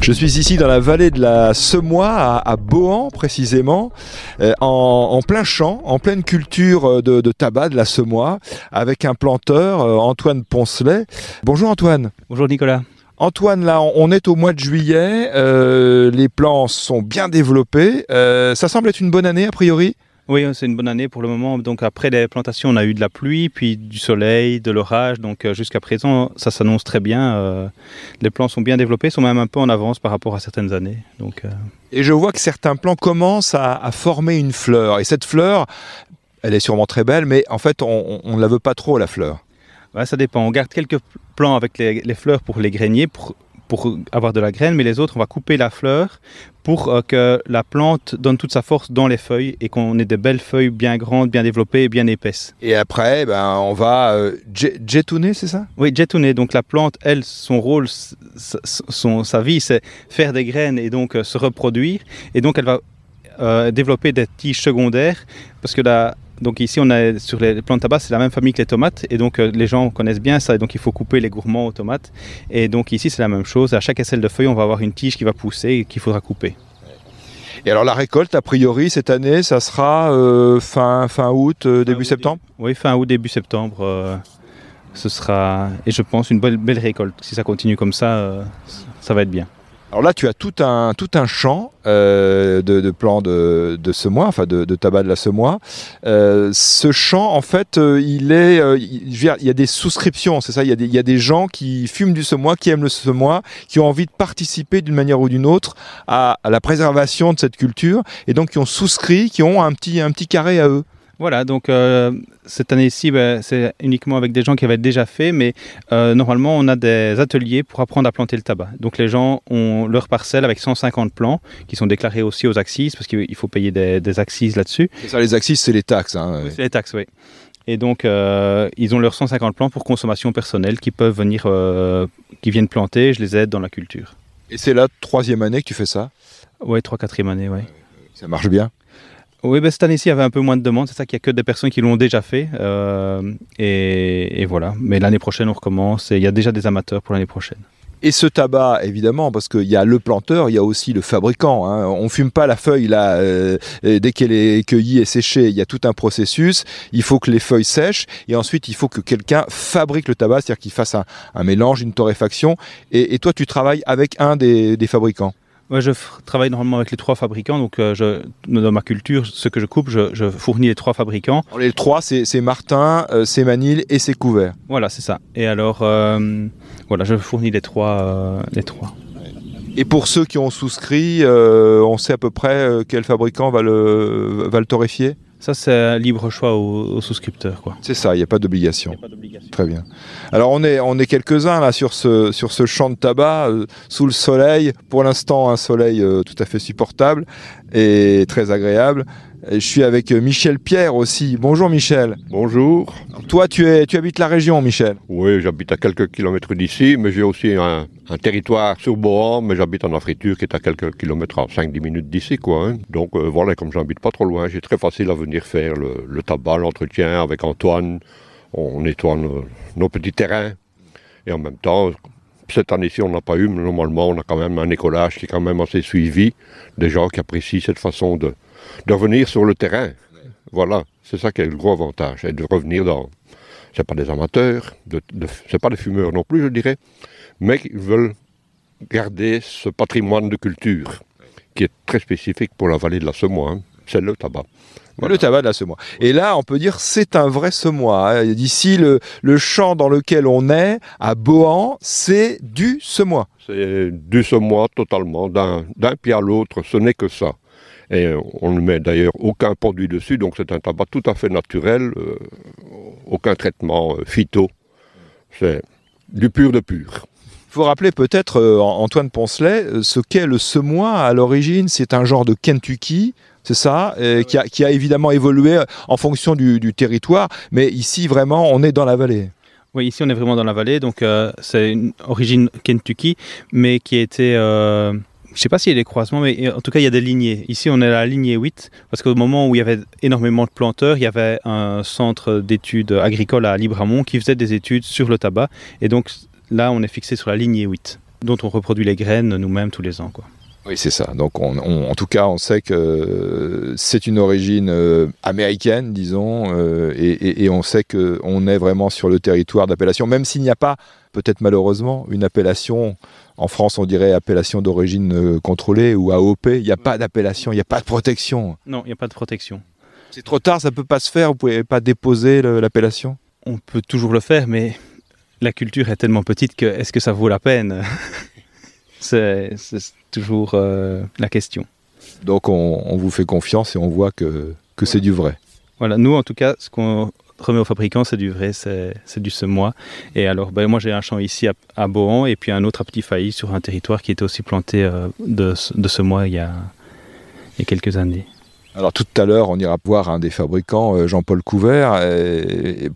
Je suis ici dans la vallée de la Semois, à, à Bohan précisément, euh, en, en plein champ, en pleine culture euh, de, de tabac de la Semois, avec un planteur, euh, Antoine Poncelet. Bonjour Antoine. Bonjour Nicolas. Antoine, là, on est au mois de juillet, euh, les plants sont bien développés. Euh, ça semble être une bonne année a priori? Oui, c'est une bonne année pour le moment. Donc après les plantations, on a eu de la pluie, puis du soleil, de l'orage. Donc euh, jusqu'à présent, ça s'annonce très bien. Euh, les plants sont bien développés, sont même un peu en avance par rapport à certaines années. Donc euh, Et je vois que certains plants commencent à, à former une fleur. Et cette fleur, elle est sûrement très belle, mais en fait, on ne la veut pas trop, la fleur. ouais, ça dépend. On garde quelques plants avec les, les fleurs pour les grainiers, pour, pour avoir de la graine, mais les autres, on va couper la fleur pour euh, que la plante donne toute sa force dans les feuilles et qu'on ait de belles feuilles bien grandes, bien développées et bien épaisses. Et après, ben, on va euh, jettouner, c'est ça? Oui, jetonner. Donc la plante, elle, son rôle, son, sa vie, c'est faire des graines et donc euh, se reproduire. Et donc elle va euh, développer des tiges secondaires parce que la, donc ici on est sur les plantes tabac, c'est la même famille que les tomates et donc euh, les gens connaissent bien ça. Et donc il faut couper les gourmands aux tomates. Et donc ici c'est la même chose. À chaque aisselle de feuilles, on va avoir une tige qui va pousser et qu'il faudra couper. Et alors la récolte, a priori, cette année, ça sera euh, fin, fin août, euh, début août, septembre? Oui, fin août, début septembre. euh, ce sera, et je pense, une belle, belle récolte. Si ça continue comme ça, euh, ça va être bien. Alors là, tu as tout un, tout un champ euh, de, plants de, de semois, enfin de, tabac de la semois. Euh, ce champ, en fait, euh, il est, euh, il, je veux dire, il y a des souscriptions, c'est ça? Il y, a des, il y a des gens qui fument du semois, qui aiment le semois, qui ont envie de participer d'une manière ou d'une autre à, à la préservation de cette culture, et donc qui ont souscrit, qui ont un petit, un petit carré à eux. Voilà, donc cette année-ci, ben, c'est uniquement avec des gens qui avaient déjà fait, mais euh, normalement, on a des ateliers pour apprendre à planter le tabac. Donc les gens ont leur parcelle avec 150 plants qui sont déclarés aussi aux axes, parce qu'il il faut payer des, des axes là-dessus. Ça, les axes, c'est les taxes. hein. C'est les taxes, oui. Et donc, euh, ils ont leurs 150 plants pour consommation personnelle qui peuvent venir, euh, qui viennent planter, je les aide dans la culture. Et c'est la troisième année que tu fais ça? Oui, 3-4e année, oui. Ça marche bien? Oui, ben, cette année-ci, il y avait un peu moins de demandes. C'est ça qu'il n'y a que des personnes qui l'ont déjà fait. euh, et, voilà. Mais l'année prochaine, on recommence. Et il y a déjà des amateurs pour l'année prochaine. Et ce tabac, évidemment, parce qu'il y a le planteur, il y a aussi le fabricant. Hein. On fume pas la feuille là euh, dès qu'elle est cueillie et séchée. Il y a tout un processus. Il faut que les feuilles sèchent et ensuite il faut que quelqu'un fabrique le tabac, c'est-à-dire qu'il fasse un, mélange, une torréfaction. Et, toi, tu travailles avec un des fabricants? Moi, je travaille normalement avec les trois fabricants. Donc, euh, je, dans ma culture, ce que je coupe, je, je fournis les trois fabricants. Alors, les trois, c'est Martin, euh, c'est Manil et c'est Couvert. Voilà, c'est ça. Et alors, euh, voilà, je fournis les trois. les trois. Et pour ceux qui ont souscrit, on sait à peu près quel fabricant va le, va le torréfier? Ça, c'est un libre choix aux, aux souscripteurs. Quoi. C'est ça, il n'y a pas d'obligation. pas d'obligation. Très bien. Alors on est, on est quelques-uns là sur ce, sur ce champ de tabac, euh, sous le soleil. Pour l'instant, un soleil euh, tout à fait supportable et très agréable. Et je suis avec euh, Michel Pierre aussi. Bonjour Michel. Bonjour. Toi, tu, es, tu habites la région, Michel. Oui, j'habite à quelques kilomètres d'ici, mais j'ai aussi un, un territoire sur Bohan, mais j'habite en Afriture qui est à quelques kilomètres, à 5-10 minutes d'ici, quoi. hein. Donc euh, voilà, comme j'habite pas trop loin, j'ai très facile à venir faire le, le tabac, l'entretien avec Antoine. On nettoie nos, nos petits terrains. Et en même temps, cette année-ci, on n'a pas eu, mais normalement, on a quand même un écolage qui est quand même assez suivi. Des gens qui apprécient cette façon de, de revenir sur le terrain. Voilà, c'est ça qui est le gros avantage, et de revenir dans. C'est pas des amateurs, de, de- c'est pas des fumeurs non plus, je dirais, mais qui veulent garder ce patrimoine de culture qui est très spécifique pour la vallée de la Semois. hein. C'est le tabac. Voilà. Le tabac de la semois. Et là, on peut dire c'est un vrai semois. hein. D'ici, le, le champ dans lequel on est, à Bohan, c'est du semois. C'est du semois totalement, d'un pied à l'autre, ce n'est que ça. Et on ne met d'ailleurs aucun produit dessus, donc c'est un tabac tout à fait naturel, euh, aucun traitement euh, phyto. C'est du pur de pur. Il faut rappeler peut-être, euh, Antoine Poncelet, ce qu'est le semois à l'origine. C'est un genre de Kentucky, c'est ça, euh, qui, a, qui a évidemment évolué en fonction du, du territoire. Mais ici, vraiment, on est dans la vallée. Oui, ici on est vraiment dans la vallée, donc euh, c'est une origine Kentucky, mais qui a été. Euh, je ne sais pas s'il y a des croisements, mais en tout cas il y a des lignées. Ici on est à la lignée 8, parce qu'au moment où il y avait énormément de planteurs, il y avait un centre d'études agricoles à Libramont qui faisait des études sur le tabac. Et donc là, on est fixé sur la lignée 8, dont on reproduit les graines nous-mêmes tous les ans. Oui, c'est ça. Donc, on, on- en tout cas, on sait que c'est une origine euh, américaine, disons, euh, et- et on sait qu'on est vraiment sur le territoire d'appellation, même s'il n'y a pas, peut-être malheureusement, une appellation. En France, on dirait appellation d'origine euh, contrôlée ou AOP. Il n'y a pas d'appellation, il n'y a pas de protection. Non, il n'y a pas de protection. C'est trop tard, ça peut pas se faire. Vous pouvez pas déposer l'appellation? On peut toujours le faire, mais la culture est tellement petite que est-ce que ça vaut la peine? C'est toujours euh, la question. Donc, on, on vous fait confiance et on voit que, que c'est du vrai. Voilà, nous en tout cas, ce qu'on remet aux fabricants, c'est du vrai, c'est du semois. Et alors, ben, moi j'ai un champ ici à, à Bohan et puis un autre à Petit Failly sur un territoire qui était aussi planté euh, de, de semois il y a, il y a quelques années. Alors tout à l'heure, on ira voir un des fabricants, euh, Jean-Paul Couvert,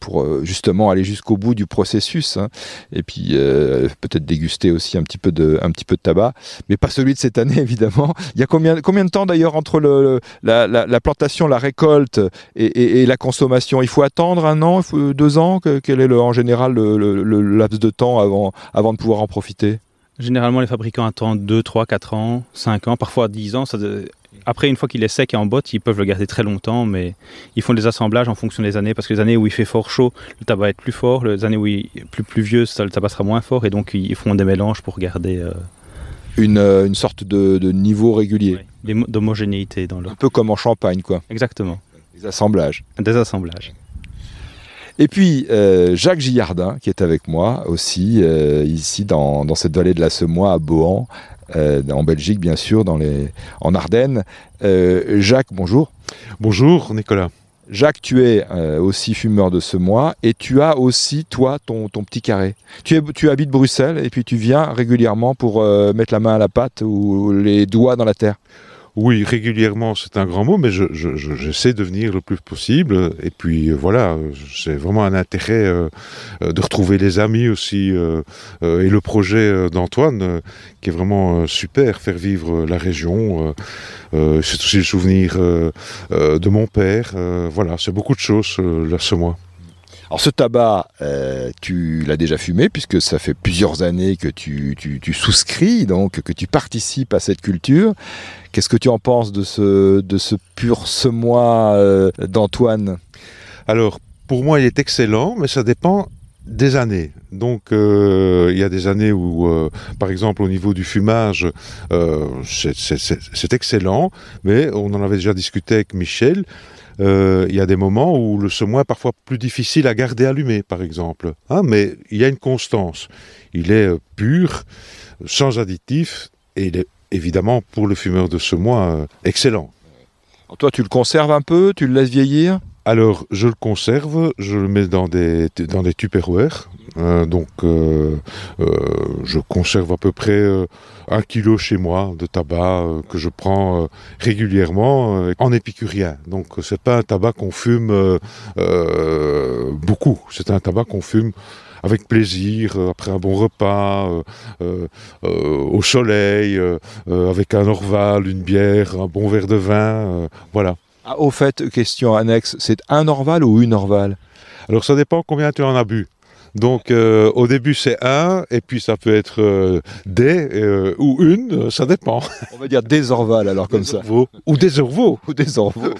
pour euh, justement aller jusqu'au bout du processus, hein, et puis euh, peut-être déguster aussi un petit peu de, un petit peu de tabac, mais pas celui de cette année évidemment. Il y a combien, combien de temps d'ailleurs entre la, la- la plantation, la récolte et, la consommation? Il faut attendre un an, deux ans? Que- Quel est le, en général le, laps de temps avant, avant de pouvoir en profiter? Généralement, les fabricants attendent 2, 3, 4 ans, 5 ans, parfois 10 ans. Après, une fois qu'il est sec et en botte, ils peuvent le garder très longtemps, mais ils font des assemblages en fonction des années, parce que les années où il fait fort chaud, le tabac va être plus fort, les années où il est plus pluvieux, ça, le tabac sera moins fort, et donc ils font des mélanges pour garder euh, une, euh, une sorte de, de niveau régulier, des d'homogénéité dans le... un peu comme en Champagne, quoi, Exactement, les assemblages. des assemblages. Et puis euh, Jacques Gillardin, qui est avec moi aussi, euh, ici dans, dans cette vallée de la Semois à Bohan, euh, en Belgique bien sûr, dans les, en Ardennes. Euh, Jacques, bonjour. Bonjour Nicolas. Jacques, tu es euh, aussi fumeur de semois et tu as aussi, toi, ton, ton petit carré. Tu, es, tu habites Bruxelles et puis tu viens régulièrement pour euh, mettre la main à la pâte ou les doigts dans la terre. Oui, régulièrement, c'est un grand mot, mais je- je- je- j'essaie de venir le plus possible. Et puis euh, voilà, j'ai vraiment un intérêt euh, euh, de retrouver les amis aussi et le projet d'Antoine, qui est vraiment super, faire vivre la région. c'est aussi le souvenir de mon père. voilà, c'est beaucoup de choses, là, ce mois. Alors ce tabac, euh, tu l'as déjà fumé puisque ça fait plusieurs années que tu, souscris, donc que tu participes à cette culture. Qu'est-ce que tu en penses de ce, de ce pur semois euh, d'Antoine? Alors, pour moi, il est excellent, mais ça dépend des années. Donc, euh, il y a des années où, par exemple, au niveau du fumage, c'est excellent, mais on en avait déjà discuté avec Michel. Euh, il y a des moments où le semois est parfois plus difficile à garder allumé, par exemple. Hein, mais il y a une constance. Il est euh, pur, sans additifs, et il est évidemment, pour le fumeur de semois, euh, excellent. Toi, tu le conserves un peu, tu le laisses vieillir? Alors, je le conserve, je le mets dans des, dans des. Euh, donc, euh, euh, je conserve à peu près euh, un kilo chez moi de tabac que je prends régulièrement en épicurien. Donc, c'est pas un tabac qu'on fume beaucoup. C'est un tabac qu'on fume avec plaisir, après un bon repas, au soleil, avec un orval, une bière, un bon verre de vin. voilà. Ah, Au fait, question annexe, c'est un Orval ou une Orval? Alors ça dépend combien tu en as bu. Donc euh, au début c'est un, et puis ça peut être euh, des euh, ou une, ça dépend. On va dire des Orval alors comme ça. Orvaux. Ou des orvaux. Ou des Orvaux.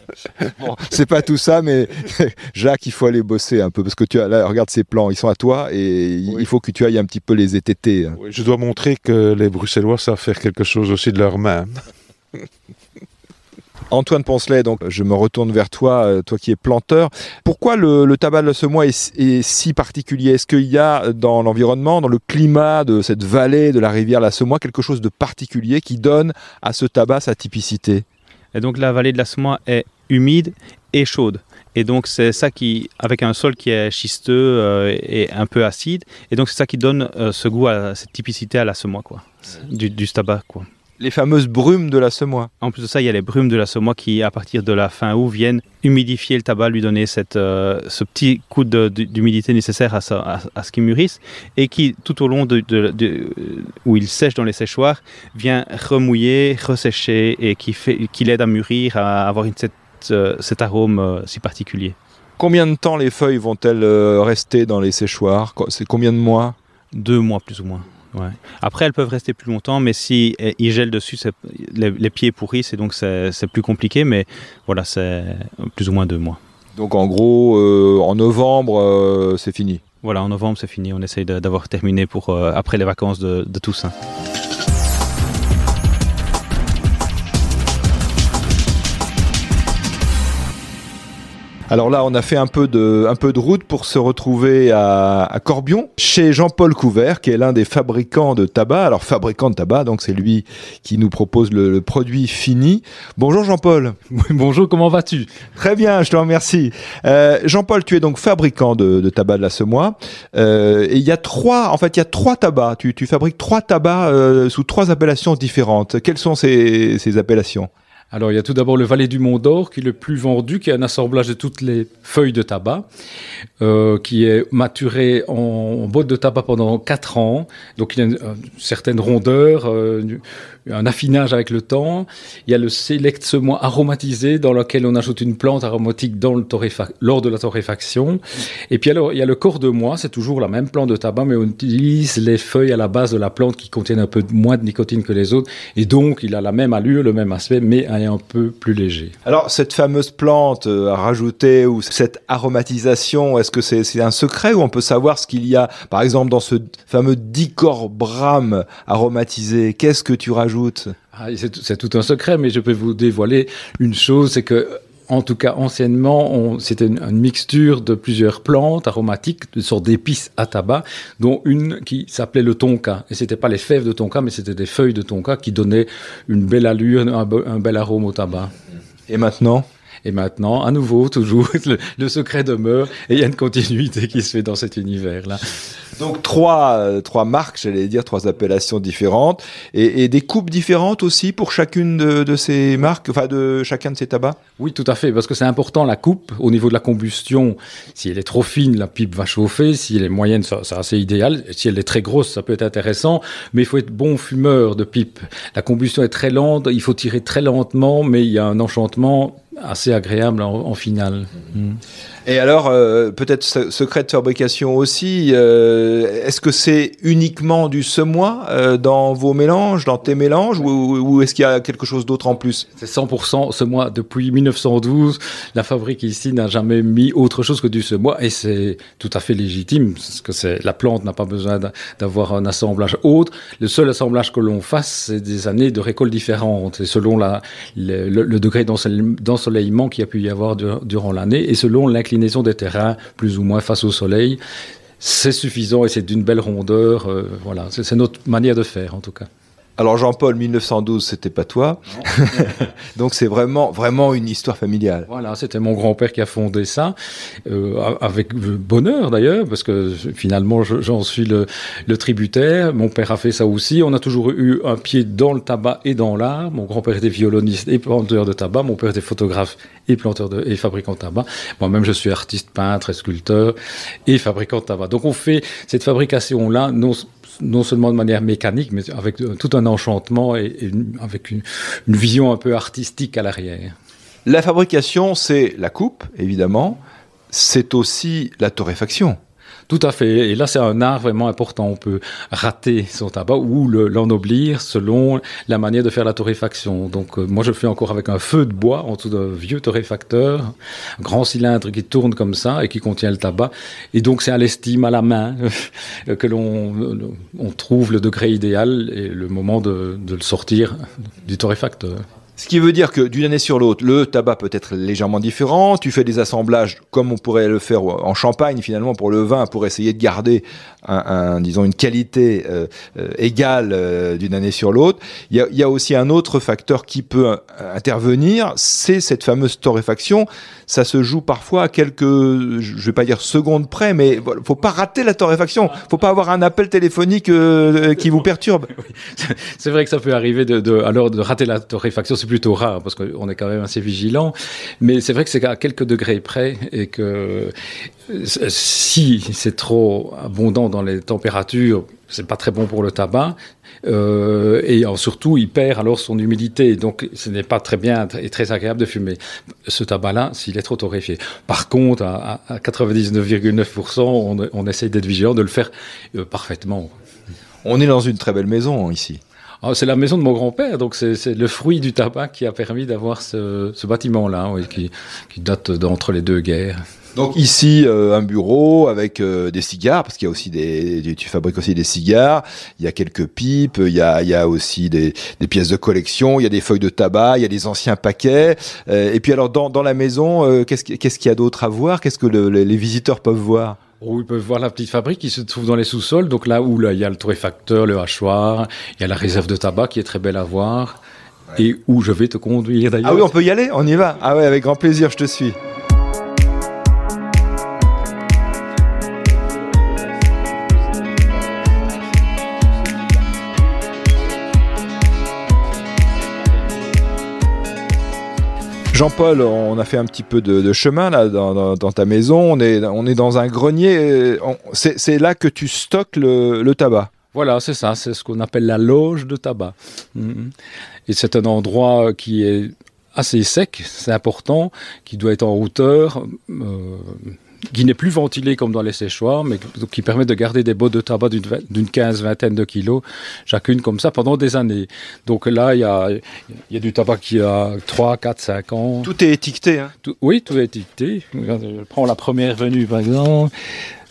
bon, c'est pas tout ça, mais Jacques, il faut aller bosser un peu parce que tu as là, regarde ces plans, ils sont à toi et il faut que tu ailles un petit peu les ététer. hein. Oui, je dois montrer que les Bruxellois savent faire quelque chose aussi de leurs mains. Antoine Poncelet, donc je me retourne vers toi, euh, toi qui es planteur. Pourquoi le, le tabac de la semois est, est si particulier? Est-ce qu'il y a dans l'environnement, dans le climat de cette vallée de la rivière la Semois, quelque chose de particulier qui donne à ce tabac sa typicité? Et donc la vallée de la Semois est humide et chaude. Et donc c'est ça qui, avec un sol qui est schisteux euh, et un peu acide, et donc c'est ça qui donne euh, ce goût, à cette typicité à la semois, quoi, du, du tabac, quoi. Les fameuses brumes de la Semois. En plus de ça, il y a les brumes de la semois qui, à partir de la fin août, viennent humidifier le tabac, lui donner cette, euh, ce petit coup d'humidité nécessaire à, ça- à- à ce qu'il mûrisse, et qui, tout au long de, de- de- où il sèche dans les séchoirs, vient remouiller, ressécher, et qui, fait, qui l'aide à mûrir, à avoir une, cette, euh, cet arôme euh, si particulier. Combien de temps les feuilles vont-elles rester dans les séchoirs? C'est combien de mois? Deux mois plus ou moins. Ouais. Après, elles peuvent rester plus longtemps, mais si ils gèlent dessus, les, les, pieds pourrissent et donc c'est plus compliqué. Mais voilà, c'est plus ou moins deux mois. Donc en gros, euh, en novembre, euh, c'est fini. Voilà, en novembre, c'est fini. On essaye d'avoir terminé pour euh, après les vacances de, de Toussaint. Alors là, on a fait un peu de, un peu de route pour se retrouver à, à Corbion, chez Jean-Paul Couvert, qui est l'un des fabricants de tabac. Alors, fabricant de tabac, donc c'est lui qui nous propose le, le produit fini. Bonjour Jean-Paul. Bonjour, comment vas-tu? Très bien, je te remercie. Euh, Jean-Paul, tu es donc fabricant de, de tabac de la Semois. Euh, et il y a trois, en fait, il y a trois tabacs. Tu, tu fabriques trois tabacs euh, sous trois appellations différentes. Quelles sont ces, ces appellations? Alors, il y a tout d'abord le Valet du Mont d'Or, qui est le plus vendu, qui est un assemblage de toutes les feuilles de tabac, euh, qui est maturé en, en de tabac pendant 4 ans. Donc, il a une, une certaine rondeur, euh, un affinage avec le temps. Il y a le Select Semois aromatisé, dans lequel on ajoute une plante aromatique dans le lors de la torréfaction. Et puis, alors, il y a le corps de mois, c'est toujours la même plante de tabac, mais on utilise les feuilles à la base de la plante qui contiennent un peu moins de nicotine que les autres. Et donc, il a la même allure, le même aspect, mais un peu plus léger. Alors, cette fameuse plante à rajouter ou cette aromatisation, est-ce que c'est est un secret ou on peut savoir ce qu'il y a, par exemple, dans ce fameux dicorbram aromatisé? Qu'est-ce que tu rajoutes ah, C'est tout un secret, mais je peux vous dévoiler une chose, c'est que en tout cas anciennement, c'était une, une, mixture de plusieurs plantes aromatiques, de sortes d'épices à tabac, dont une qui s'appelait le tonka. Et c'était pas les fèves de tonka, mais c'était des feuilles de tonka qui donnaient une belle allure, un, un bel arôme au tabac. Et maintenant? Et maintenant, à nouveau, toujours, le, le, secret demeure et il y a une continuité qui se fait dans cet univers-là. Donc trois, euh, trois marques, j'allais dire, trois appellations différentes et, et, des coupes différentes aussi pour chacune de, de, ces marques, enfin de chacun de ces tabacs? Oui, tout à fait, parce que c'est important la coupe au niveau de la combustion. Si elle est trop fine, la pipe va chauffer. Si elle est moyenne, c'est assez idéal. Si elle est très grosse, ça peut être intéressant. Mais il faut être bon fumeur de pipe. La combustion est très lente, il faut tirer très lentement, mais il y a un enchantement assez agréable en, en finale. Mmh. Et alors, euh, peut-être secret de fabrication aussi, euh, est-ce que c'est uniquement du semois euh, dans vos mélanges, dans tes mélanges, ou, est-ce qu'il y a quelque chose d'autre en plus? C'est 100% semois. Depuis 1912, la fabrique ici n'a jamais mis autre chose que du semois, et c'est tout à fait légitime, parce que la plante n'a pas besoin d'avoir un assemblage autre. Le seul assemblage que l'on fasse, c'est des années de récolte différentes, et selon le, degré d'ensoleillement qu'il y a pu y avoir durant l'année, et selon l'inclinaison des terrains plus ou moins face au soleil. C'est suffisant et c'est d'une belle rondeur. Euh, voilà, c'est notre manière de faire en tout cas. Alors Jean-Paul, 1912, c'était pas toi. Donc c'est vraiment, vraiment une histoire familiale. Voilà, c'était mon grand-père qui a fondé ça, euh, avec bonheur d'ailleurs, parce que finalement j'en suis le, le, tributaire. Mon père a fait ça aussi. On a toujours eu un pied dans le tabac et dans l'art. Mon grand-père était violoniste et planteur de tabac. Mon père était photographe et planteur de, et fabricant de tabac. Moi-même, je suis artiste, peintre et sculpteur et fabricant de tabac. Donc on fait cette fabrication-là, non non seulement de manière mécanique, mais avec tout un enchantement et, avec une, vision un peu artistique à l'arrière. La fabrication, c'est la coupe, évidemment, c'est aussi la torréfaction. Tout à fait. Et là, c'est un art vraiment important. On peut rater son tabac ou l'ennoblir le, selon la manière de faire la torréfaction. Donc, euh, moi, je fais encore avec un feu de bois en dessous d'un vieux torréfacteur, un grand cylindre qui tourne comme ça et qui contient le tabac. Et donc, c'est à l'estime, à la main, que l'on on trouve le degré idéal et le moment de, de le sortir du torréfacteur. Ce qui veut dire que d'une année sur l'autre, le tabac peut être légèrement différent. Tu fais des assemblages comme on pourrait le faire en champagne finalement pour le vin, pour essayer de garder disons une qualité euh, euh, égale euh, d'une année sur l'autre. Il, y, a aussi un autre facteur qui peut intervenir, c'est cette fameuse torréfaction. Ça se joue parfois à quelques, je vais pas dire secondes près, mais faut pas rater la torréfaction. Faut pas avoir un appel téléphonique qui vous perturbe. C'est vrai que ça peut arriver de alors de rater la torréfaction plutôt rare parce qu'on est quand même assez vigilant. Mais c'est vrai que c'est à quelques degrés près et que si c'est trop abondant dans les températures, c'est pas très bon pour le tabac. Euh, et surtout, il perd alors son humidité. Donc, ce n'est pas très bien et très agréable de fumer ce tabac-là s'il est trop torréfié. Par contre, à, 99,9%, on, on, essaye d'être vigilant, de le faire euh, parfaitement. On est dans une très belle maison ici. Ah, c'est la maison de mon grand-père, donc c'est le fruit du tabac qui a permis d'avoir ce, bâtiment-là, qui, date d'entre les deux guerres. Donc ici, euh, un bureau avec euh, des cigares, parce qu'il y a aussi des, tu fabriques aussi des cigares. Il y a quelques pipes, il y a, aussi des, pièces de collection, il y a des feuilles de tabac, il y a des anciens paquets. Euh, et puis alors dans la maison, qu'est-ce qu'il y a d'autre à voir? Qu'est-ce que les visiteurs peuvent voir? Oh, ils peuvent voir la petite fabrique qui se trouve dans les sous-sols. Donc là où là, il y a le torréfacteur, le hachoir, il y a la réserve de tabac qui est très belle à voir. Et où je vais te conduire d'ailleurs. Ah oui, on peut y aller, on y va. Ah ouais, avec grand plaisir, je te suis. Jean-Paul, on a fait un petit peu de, chemin là dans, ta maison. On est, on est dans un grenier. C'est là que tu stockes le, tabac. Voilà, c'est ça. C'est ce qu'on appelle la loge de tabac. Mm-hmm. Et c'est un endroit qui est assez sec, c'est important, qui doit être en hauteur. Euh, qui n'est plus ventilé comme dans les séchoirs, mais qui permet de garder des bottes de tabac d'une quinze, vingtaine de kilos, chacune comme ça, pendant des années. Donc là, il y a, y a, du tabac qui a 3, 4, 5 ans. Tout est étiqueté, hein Oui, tout est étiqueté. Je prends la première venue, par exemple.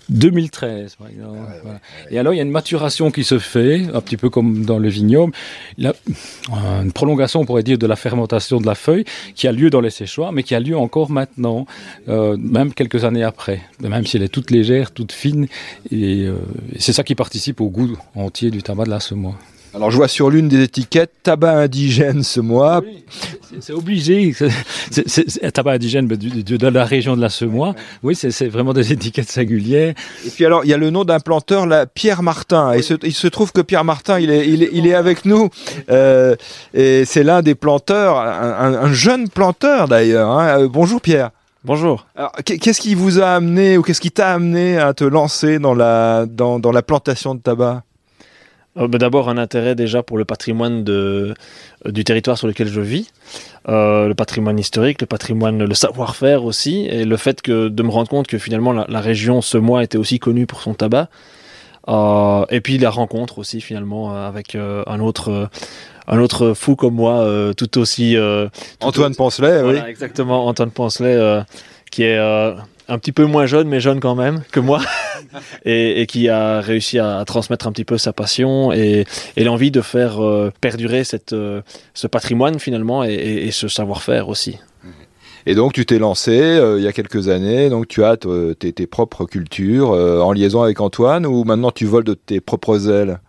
2013, par exemple. Et alors, il y a une maturation qui se fait, un petit peu comme dans le vignoble. Il y a une prolongation, on pourrait dire, de la fermentation de la feuille qui a lieu dans les séchoirs, mais qui a lieu encore maintenant, euh, même quelques années après, même si elle est toute légère, toute fine. Et, euh, et c'est ça qui participe au goût entier du tabac de la semois. Alors je vois sur l'une des étiquettes tabac indigène ce mois. C'est obligé. C'est tabac indigène de, la région de la Semois. Oui, c'est vraiment des étiquettes singulières. Et puis alors il y a le nom d'un planteur, là, Pierre Martin. Et il se trouve que Pierre Martin, il est, il est, avec nous. Euh, et c'est l'un des planteurs, un, jeune planteur d'ailleurs. Hein. Euh, bonjour Pierre. Bonjour. Qu'est-ce qui vous a amené ou qu'est-ce qui t'a amené à te lancer dans la, dans, dans la plantation de tabac? Euh, bah, d'abord, un intérêt déjà pour le patrimoine de, euh, du territoire sur lequel je vis, euh, le patrimoine historique, le patrimoine, le savoir-faire aussi, et le fait que, de me rendre compte que finalement la, région ce mois était aussi connue pour son tabac. et puis la rencontre aussi finalement avec un autre un autre fou comme moi, tout aussi. Antoine Poncelet, oui. Exactement, Antoine Poncelet, qui est un petit peu moins jeune, mais jeune quand même que moi, et, qui a réussi à, transmettre un petit peu sa passion et, l'envie de faire euh, perdurer cette, euh, ce patrimoine finalement et, ce savoir-faire aussi. Et donc tu t'es lancé euh, il y a quelques années, donc tu as tes, tes, propres cultures en liaison avec Antoine ou maintenant tu voles de tes propres ailes?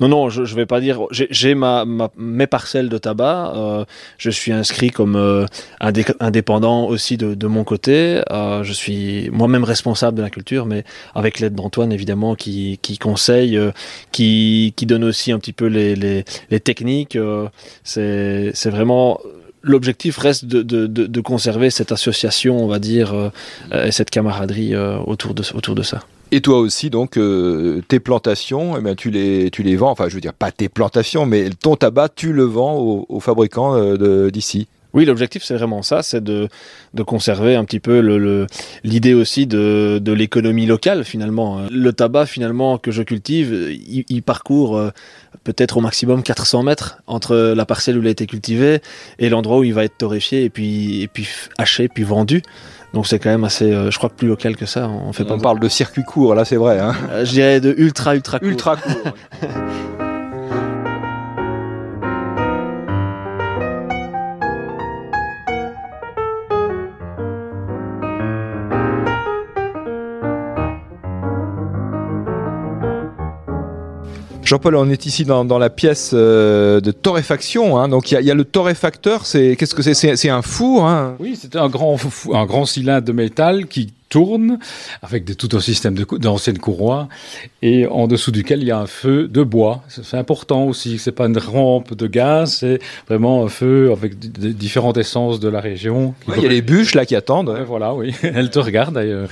Non, non, je ne vais pas dire. J'ai ma, mes parcelles de tabac. Euh, je suis inscrit comme euh, indépendant aussi de, mon côté. Euh, je suis moi-même responsable de la culture, mais avec l'aide d'Antoine, évidemment, qui, conseille, qui, donne aussi un petit peu les, les, techniques. C'est vraiment l'objectif reste de, conserver cette association, on va dire, et cette camaraderie autour, de, autour de ça. Et toi aussi, donc, euh, tes plantations, eh tu, les, tu les vends, enfin, je veux dire, pas tes plantations, mais ton tabac, tu le vends aux, fabricants euh, d'ici. Oui, l'objectif, c'est vraiment ça, c'est de, de, conserver un petit peu l'idée le, aussi de, de l'économie locale, finalement. Le tabac, finalement, que je cultive, il, parcourt euh, peut-être au maximum 400 mètres entre la parcelle où il a été cultivé et l'endroit où il va être torréfié et puis, et puis haché, puis vendu. Donc c'est quand même assez, euh, je crois que plus local que ça. On, fait on parle de circuit court, là c'est vrai. Hein. Euh, je dirais de ultra ultra court. Ultra court. Jean-Paul, on est ici dans, la pièce euh, de torréfaction. Hein. donc il y, a le torréfacteur. C'est qu'est-ce que c'est? C'est un four. Hein? Oui, c'est un grand, un grand cylindre de métal qui tourne avec tout un système d'anciennes courroies et en dessous duquel il y a un feu de bois. C'est important aussi. C'est pas une rampe de gaz, c'est vraiment un feu avec différentes essences de la région. il y a les bûches là qui attendent. voilà, oui. Elles te regardent d'ailleurs.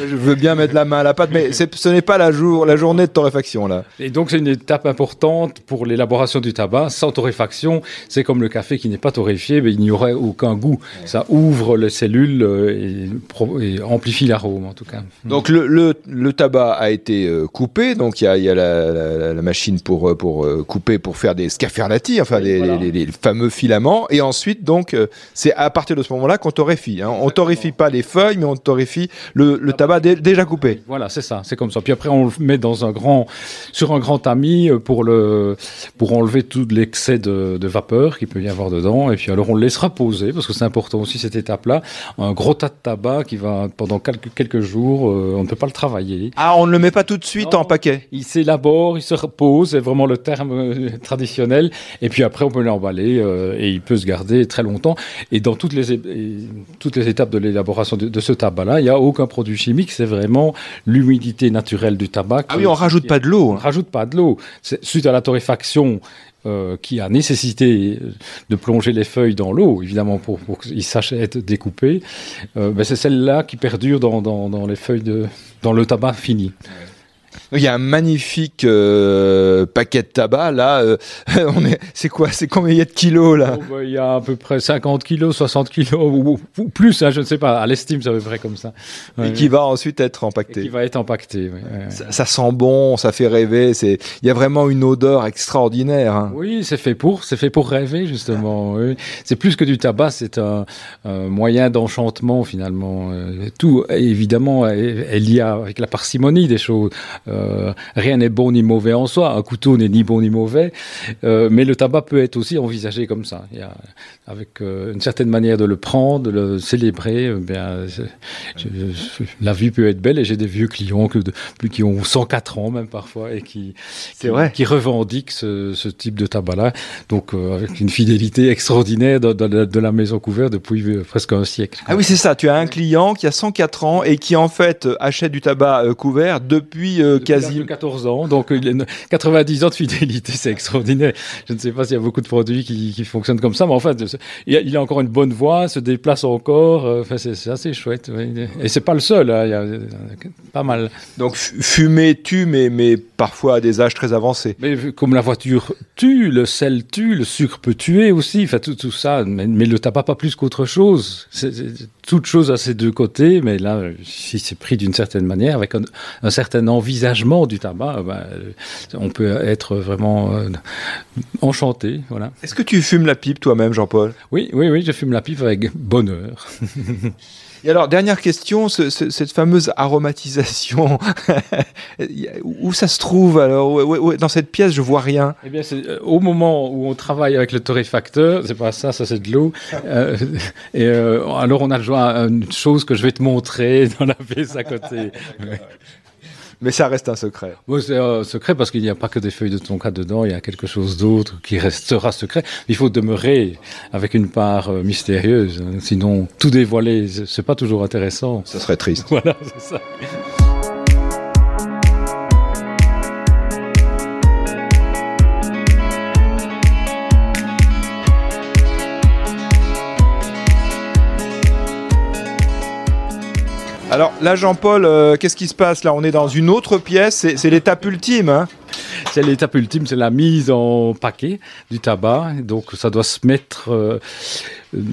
Je veux bien mettre la main à la pâte, mais ce n'est pas la, jour, la journée de torréfaction là. Et donc c'est une étape importante pour l'élaboration du tabac. Sans torréfaction, c'est comme le café qui n'est pas torréfié, mais il n'y aurait aucun goût. Ça ouvre les cellules euh, et, amplifie l'arôme en tout cas. Donc le, le, tabac a été euh, coupé, donc il y a, y a la, la, machine pour, euh, pour couper, pour faire des scaferlati, enfin les, fameux filaments. Et ensuite, donc, c'est à partir de ce moment-là qu'on torréfie. Hein. On torréfie pas les feuilles, mais on torréfie le, le tabac déjà coupé. Voilà, c'est ça, c'est comme ça. Puis après, on le met dans un grand, sur un grand tamis pour, le, pour enlever tout l'excès de, de vapeur qu'il peut y avoir dedans. Et puis alors, on le laisse reposer, parce que c'est important aussi cette étape-là. Un gros tas de tabac qui va pendant quelques, quelques jours, euh, on ne peut pas le travailler. Ah, on ne le met pas tout de suite en paquet Il s'élabore, il se repose, c'est vraiment le terme euh, traditionnel. Et puis après, on peut l'emballer euh, et il peut se garder très longtemps. Et dans toutes les, toutes les étapes de l'élaboration de, ce tabac-là, il n'y a aucun produit chimique, c'est vraiment l'humidité naturelle du tabac. Ah oui, on rajoute pas de l'eau. On rajoute pas de l'eau. Suite à la torréfaction, euh, qui a nécessité de plonger les feuilles dans l'eau, évidemment, pour, pour qu'ils sachent être découpés, euh, ben c'est celle-là qui perdure dans, dans, dans, les feuilles de, dans le tabac fini. Il y a un magnifique euh, paquet de tabac là. Euh, on est, c'est quoi C'est combien il y a de kilos là? Oh, bah, Il y a à peu près 50 kilos, 60 kilos ou, plus. Hein, je ne sais pas. À l'estime, c'est à peu près comme ça. Et qui va ensuite être empaqueté. qui va être empaqueté. Ça, sent bon, ça fait rêver. C'est, il y a vraiment une odeur extraordinaire. Hein. Oui, c'est fait pour, c'est fait pour rêver justement. C'est plus que du tabac, c'est un, moyen d'enchantement finalement. Euh, tout évidemment est, lié avec la parcimonie des choses. Euh, rien n'est bon ni mauvais en soi. Un couteau n'est ni bon ni mauvais, euh, mais le tabac peut être aussi envisagé comme ça. Il y a, avec euh, une certaine manière de le prendre, de le célébrer. bien, la vie peut être belle et j'ai des vieux clients que qui ont 104 ans même parfois et qui, qui, vrai. qui revendiquent ce, type de tabac-là. Donc avec une fidélité extraordinaire de, la maison couverte depuis presque un siècle. Ah oui, c'est ça. Tu as un client qui a 104 ans et qui en fait achète du tabac couvert depuis quasi 14 ans, donc 90 ans de fidélité, c'est extraordinaire. Je ne sais pas s'il y a beaucoup de produits qui, fonctionnent comme ça, mais en fait, il a, encore une bonne voix, se déplace encore. Euh, enfin, c'est assez chouette. Et c'est pas le seul, hein, il y a pas mal. Donc fumer tue, mais, mais parfois à des âges très avancés. Mais comme la voiture tue, le sel tue, le sucre peut tuer aussi. Enfin, tout, tout ça, mais, le tabac pas plus qu'autre chose. C'est toute chose à ses deux côtés, mais là, si c'est pris d'une certaine manière, avec un, un certain envisagement du tabac, euh, bah, on peut être vraiment euh, enchanté. Voilà. Est-ce que tu fumes la pipe toi-même, Jean-Paul? Oui, oui, oui, je fume la pipe avec bonheur. Et alors, dernière question, cette fameuse aromatisation, où ça se trouve alors Dans cette pièce, je vois rien. Eh bien, c'est au moment où on travaille avec le torréfacteur, c'est pas ça, ça c'est de l'eau. et alors, on a le à une chose que je vais te montrer dans la pièce à côté. Mais ça reste un secret. Oui, c'est un secret parce qu'il n'y a pas que des feuilles de tonka dedans, il y a quelque chose d'autre qui restera secret. Il faut demeurer avec une part euh, mystérieuse, hein. sinon tout dévoiler, c'est pas toujours intéressant. Ça serait triste. Voilà, c'est ça. Alors là, Jean-Paul, euh, qu'est-ce qui se passe là? On est dans une autre pièce, c'est l'étape ultime. Hein? C'est l'étape ultime, c'est la mise en paquet du tabac. Donc ça doit se mettre euh,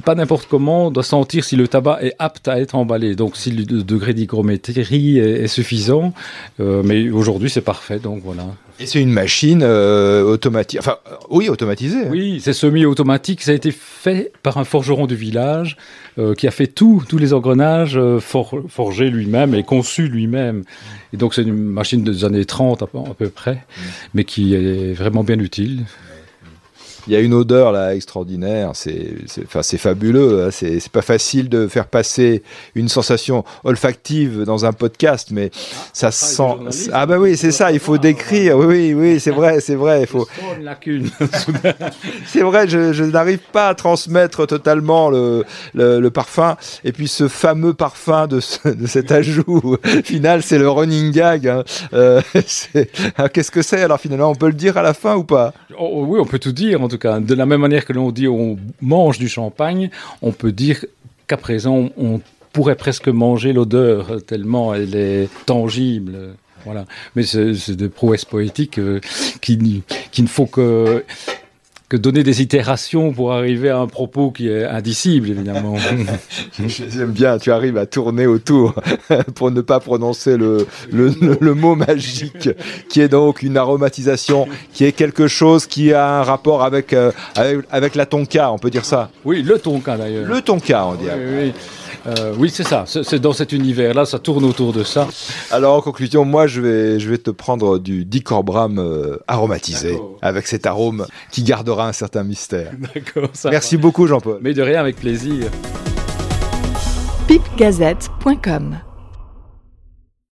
pas n'importe comment, on doit sentir si le tabac est apte à être emballé. Donc si le degré d'hygrométrie est, suffisant, euh, mais aujourd'hui c'est parfait. Donc voilà. Et c'est une machine automatique, enfin oui automatisée. Hein. Oui, c'est semi-automatique. Ça a été fait par un forgeron du village. Euh, qui a fait tout, tous les engrenages euh, forgés lui-même et conçus lui-même. Et donc c'est une machine des années 30 à, peu près, mais qui est vraiment bien utile. Il y a une odeur là extraordinaire, c'est enfin, fabuleux. Hein. C'est pas facile de faire passer une sensation olfactive dans un podcast, mais ça sent. Ah bah oui, c'est ça. Il faut décrire. Oui, oui, oui, c'est vrai, c'est vrai. Il faut. c'est vrai, je, je n'arrive pas à transmettre totalement le, le, parfum. Et puis ce fameux parfum de, de cet ajout final, c'est le running gag. Hein. Euh, ah, qu'est-ce que c'est? Alors finalement On peut le dire à la fin ou pas? Oh, Oui, on peut tout dire en tout De la même manière que l'on dit on mange du champagne, on peut dire qu'à présent on pourrait presque manger l'odeur tellement elle est tangible. Voilà. Mais c'est des prouesses poétiques euh, qui, qui ne faut que que donner des itérations pour arriver à un propos qui est indicible, évidemment. J'aime bien, tu arrives à tourner autour pour ne pas prononcer le, le, le, mot magique, qui est donc une aromatisation, qui est quelque chose qui a un rapport avec, euh, avec, avec, la tonka, on peut dire ça Oui, le tonka d'ailleurs. Le tonka, on dirait. Oui, oui. Euh, oui, c'est ça. C'est dans cet univers-là, ça tourne autour de ça. Alors, en conclusion, moi, je vais, je vais te prendre du dicorbram euh, aromatisé, avec cet arôme qui gardera un certain mystère. D'accord. Merci beaucoup, Jean-Paul. Mais de rien, avec plaisir. pipgazette.com